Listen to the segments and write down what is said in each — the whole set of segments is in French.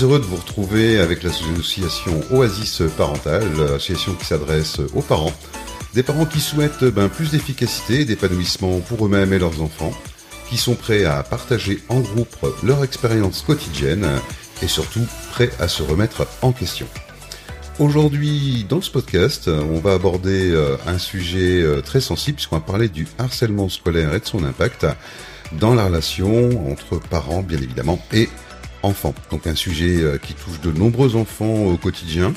Heureux de vous retrouver avec l'association Oasis Parental, l'association qui s'adresse aux parents, des parents qui souhaitent ben, plus d'efficacité et d'épanouissement pour eux-mêmes et leurs enfants, qui sont prêts à partager en groupe leur expérience quotidienne et surtout prêts à se remettre en question. Aujourd'hui, dans ce podcast, on va aborder euh, un sujet euh, très sensible puisqu'on va parler du harcèlement scolaire et de son impact dans la relation entre parents, bien évidemment, et enfants. Donc un sujet euh, qui touche de nombreux enfants au quotidien,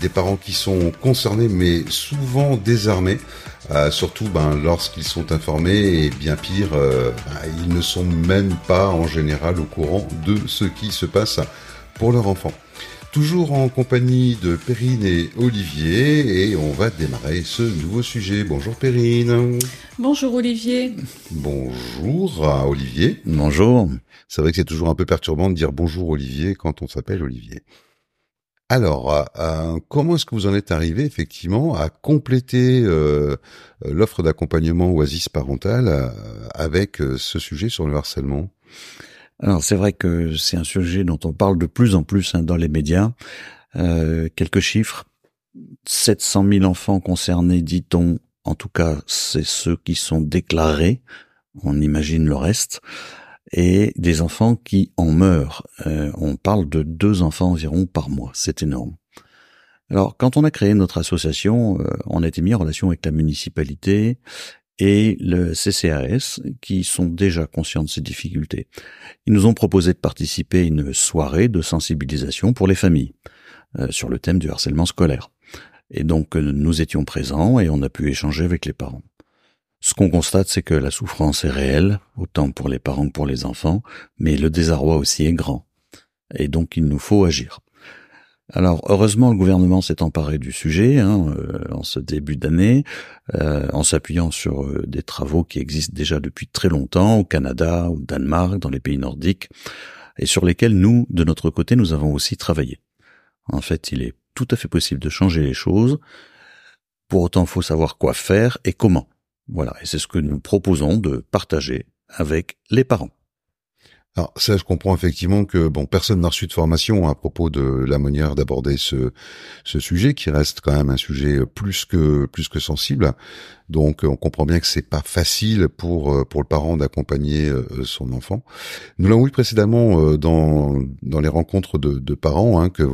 des parents qui sont concernés mais souvent désarmés, surtout ben, lorsqu'ils sont informés et bien pire, ben, ils ne sont même pas en général au courant de ce qui se passe pour leur enfant. Toujours en compagnie de Perrine et Olivier et on va démarrer ce nouveau sujet. Bonjour Perrine. Bonjour Olivier. Bonjour à Olivier. Bonjour. C'est vrai que c'est toujours un peu perturbant de dire bonjour Olivier quand on s'appelle Olivier. Alors, euh, euh, comment est-ce que vous en êtes arrivé effectivement à compléter euh, l'offre d'accompagnement Oasis parental avec ce sujet sur le harcèlement? Alors c'est vrai que c'est un sujet dont on parle de plus en plus hein, dans les médias. Euh, quelques chiffres. 700 000 enfants concernés, dit-on. En tout cas, c'est ceux qui sont déclarés. On imagine le reste. Et des enfants qui en meurent. Euh, on parle de deux enfants environ par mois. C'est énorme. Alors, quand on a créé notre association, euh, on a été mis en relation avec la municipalité et le CCAS qui sont déjà conscients de ces difficultés. Ils nous ont proposé de participer à une soirée de sensibilisation pour les familles euh, sur le thème du harcèlement scolaire. Et donc euh, nous étions présents et on a pu échanger avec les parents. Ce qu'on constate, c'est que la souffrance est réelle, autant pour les parents que pour les enfants, mais le désarroi aussi est grand. Et donc il nous faut agir. Alors heureusement, le gouvernement s'est emparé du sujet hein, euh, en ce début d'année, euh, en s'appuyant sur euh, des travaux qui existent déjà depuis très longtemps au Canada, au Danemark, dans les pays nordiques, et sur lesquels nous, de notre côté, nous avons aussi travaillé. En fait, il est tout à fait possible de changer les choses. Pour autant, il faut savoir quoi faire et comment. Voilà, et c'est ce que nous proposons de partager avec les parents. Alors ça, je comprends effectivement que bon, personne n'a reçu de formation à propos de la manière d'aborder ce ce sujet, qui reste quand même un sujet plus que plus que sensible. Donc on comprend bien que c'est pas facile pour euh, pour le parent d'accompagner euh, son enfant. Nous l'avons vu précédemment euh, dans dans les rencontres de, de parents hein, que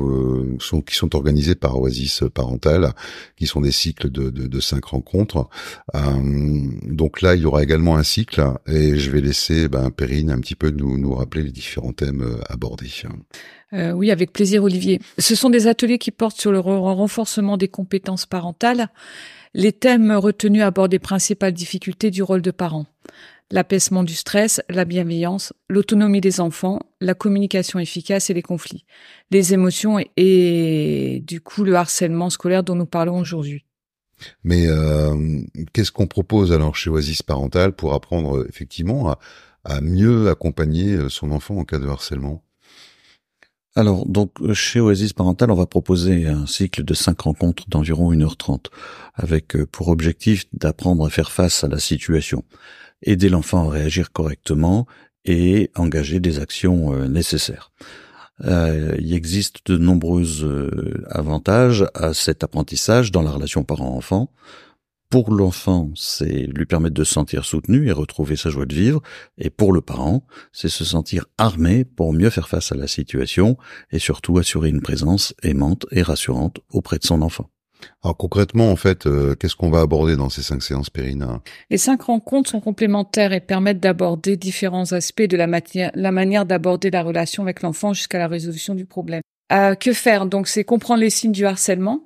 sont qui sont organisées par Oasis Parental, qui sont des cycles de de, de cinq rencontres. donc là, il y aura également un cycle et je vais laisser ben, Perrine un petit peu nous nous rappeler les différents thèmes abordés. Euh, oui, avec plaisir, Olivier. Ce sont des ateliers qui portent sur le renforcement des compétences parentales les thèmes retenus abordent les principales difficultés du rôle de parent. L'apaisement du stress, la bienveillance, l'autonomie des enfants, la communication efficace et les conflits, les émotions et, du coup le harcèlement scolaire dont nous parlons aujourd'hui. Mais euh, qu'est-ce qu'on propose alors chez Oasis Parental pour apprendre effectivement à mieux accompagner son enfant en cas de harcèlement alors, donc, chez Oasis Parental, on va proposer un cycle de cinq rencontres d'environ 1h30, avec euh, pour objectif d'apprendre à faire face à la situation, aider l'enfant à réagir correctement et engager des actions euh, nécessaires. Euh, il existe de nombreux avantages à cet apprentissage dans la relation parent-enfant pour l'enfant, c'est lui permettre de se sentir soutenu et retrouver sa joie de vivre. Et pour le parent, c'est se sentir armé pour mieux faire face à la situation et surtout assurer une présence aimante et rassurante auprès de son enfant. Alors concrètement, en fait, euh, qu'est-ce qu'on va aborder dans ces cinq séances, Périna Les cinq rencontres sont complémentaires et permettent d'aborder différents aspects de la, la manière d'aborder la relation avec l'enfant jusqu'à la résolution du problème. Euh, que faire? Donc, c'est comprendre les signes du harcèlement,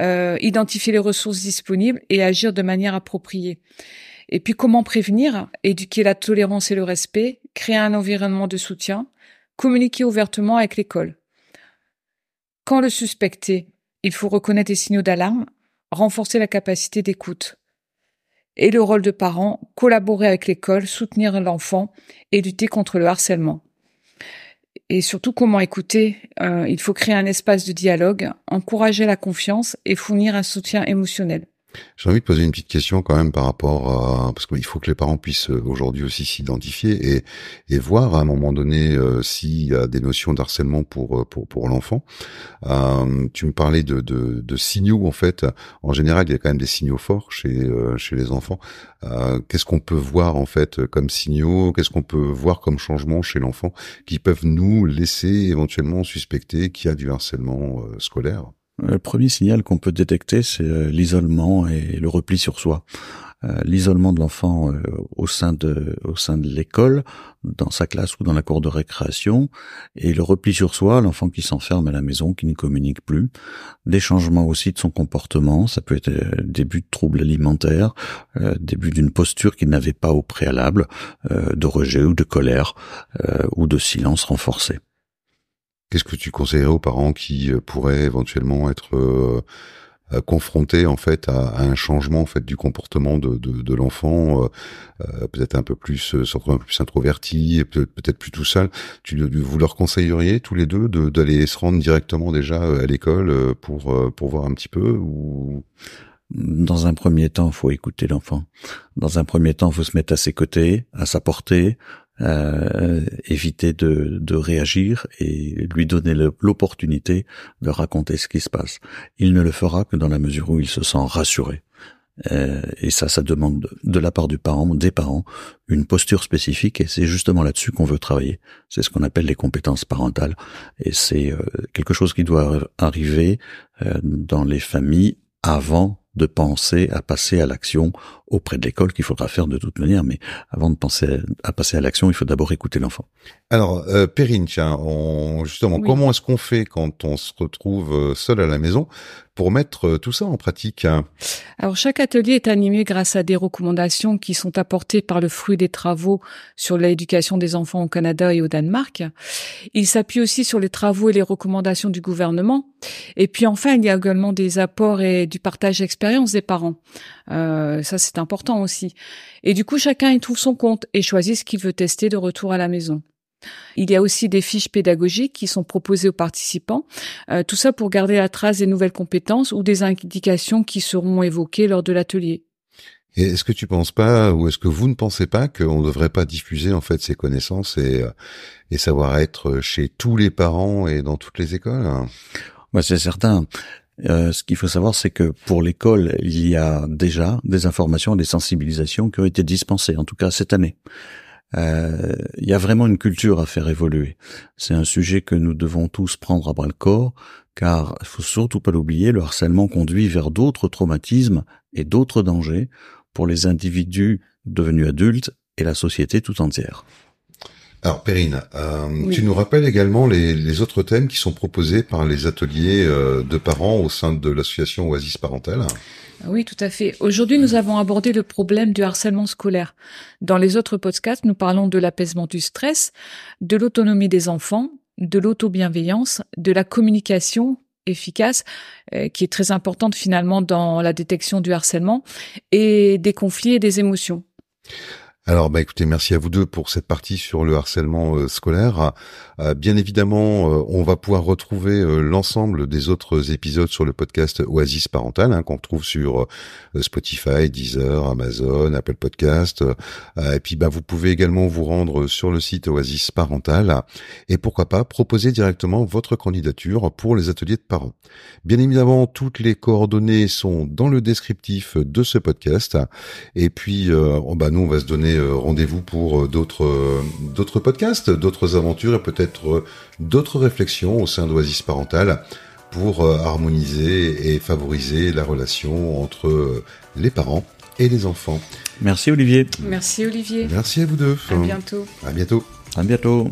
euh, identifier les ressources disponibles et agir de manière appropriée. Et puis comment prévenir, éduquer la tolérance et le respect, créer un environnement de soutien, communiquer ouvertement avec l'école. Quand le suspecter, il faut reconnaître les signaux d'alarme, renforcer la capacité d'écoute. Et le rôle de parent, collaborer avec l'école, soutenir l'enfant et lutter contre le harcèlement et surtout comment écouter. Euh, il faut créer un espace de dialogue, encourager la confiance et fournir un soutien émotionnel. J'ai envie de poser une petite question quand même par rapport à parce qu'il faut que les parents puissent euh, aujourd'hui aussi s'identifier et et voir à un moment donné euh, s'il y a des notions d'harcèlement pour euh, pour pour l'enfant. Euh, tu me parlais de, de, de signaux en fait. En général, il y a quand même des signaux forts chez chez les enfants. Qu'est-ce qu'on peut voir en fait comme signaux? Qu'est-ce qu'on peut voir comme changement chez l'enfant qui peuvent nous laisser éventuellement suspecter qu'il y a du harcèlement scolaire? Le premier signal qu'on peut détecter, c'est euh, l'isolement et le repli sur soi. Euh, l'isolement de l'enfant euh, au sein de au sein de l'école, dans sa classe ou dans la cour de récréation, et le repli sur soi, l'enfant qui s'enferme à la maison, qui ne communique plus, des changements aussi de son comportement, ça peut être début de troubles alimentaires, début d'une posture qu'il n'avait pas au préalable, de rejet ou de colère ou de silence renforcé. Qu'est-ce que tu conseillerais aux parents qui euh, pourraient éventuellement être euh, euh, confrontés en fait à, un changement en fait du comportement de, l'enfant, peut-être un peu plus, un peu plus introverti, peut-être plus tout seul? Tu, vous leur conseilleriez tous les deux d'aller se rendre directement déjà à l'école pour pour voir un petit peu ou? Dans un premier temps, faut écouter l'enfant. Dans un premier temps, faut se mettre à ses côtés, à sa portée, euh, éviter de, réagir et lui donner l'opportunité de raconter ce qui se passe. Il ne le fera que dans la mesure où il se sent rassuré. Euh, et ça, ça demande de la part du parent, des parents, une posture spécifique, et c'est justement là-dessus qu'on veut travailler. C'est ce qu'on appelle les compétences parentales, et c'est euh, quelque chose qui doit arriver euh, dans les familles avant de penser à passer à l'action auprès de l'école qu'il faudra faire de toute manière. Mais avant de penser à passer à l'action, il faut d'abord écouter l'enfant. Alors, euh, Perrine, tiens, on, justement, comment est-ce qu'on fait quand on se retrouve euh, seul à la maison? Pour mettre euh, tout ça en pratique Alors, chaque atelier est animé grâce à des recommandations qui sont apportées par le fruit des travaux sur l'éducation des enfants au Canada et au Danemark. Il s'appuie aussi sur les travaux et les recommandations du gouvernement. Et puis enfin, il y a également des apports et du partage d'expérience des parents. Euh, ça, c'est important aussi. Et du coup, chacun y trouve son compte et choisit ce qu'il veut tester de retour à la maison. Il y a aussi des fiches pédagogiques qui sont proposées aux participants, euh, tout ça pour garder la trace des nouvelles compétences ou des indications qui seront évoquées lors de l'atelier. Et est-ce que tu penses pas, ou est-ce que vous ne pensez pas qu'on ne devrait pas diffuser en fait ces connaissances et, euh, et savoir-être chez tous les parents et dans toutes les écoles? C'est certain. Euh, ce qu'il faut savoir, c'est que pour l'école, il y a déjà des informations, des sensibilisations qui ont été dispensées, en tout cas cette année. Euh, il y a vraiment une culture à faire évoluer. C'est un sujet que nous devons tous prendre à bras le corps, car il faut surtout pas l'oublier, le harcèlement conduit vers d'autres traumatismes et d'autres dangers pour les individus devenus adultes et la société tout entière. Alors Perrine, euh, tu nous rappelles également les, autres thèmes qui sont proposés par les ateliers euh, de parents au sein de l'association Oasis Parentale? Oui, tout à fait. Aujourd'hui, nous avons abordé le problème du harcèlement scolaire. Dans les autres podcasts, nous parlons de l'apaisement du stress, de l'autonomie des enfants, de l'autobienveillance, de la communication efficace, euh, qui est très importante finalement dans la détection du harcèlement, et des conflits et des émotions. Alors, bah écoutez, merci à vous deux pour cette partie sur le harcèlement euh, scolaire. Euh, bien évidemment, euh, on va pouvoir retrouver l'ensemble des autres épisodes sur le podcast Oasis Parental, hein, qu'on retrouve sur Spotify, Deezer, Amazon, Apple Podcast. et puis, bah, vous pouvez également vous rendre sur le site Oasis Parental et pourquoi pas proposer directement votre candidature pour les ateliers de parents. Bien évidemment, toutes les coordonnées sont dans le descriptif de ce podcast. Et puis, bah, nous, on va se donner euh, rendez-vous pour euh, d'autres euh, d'autres podcasts, d'autres aventures et peut-être d'autres réflexions au sein d'Oasis Parental pour harmoniser et favoriser la relation entre les parents et les enfants. Merci Olivier. Merci Olivier. Merci à vous deux. À bientôt. À bientôt. À bientôt.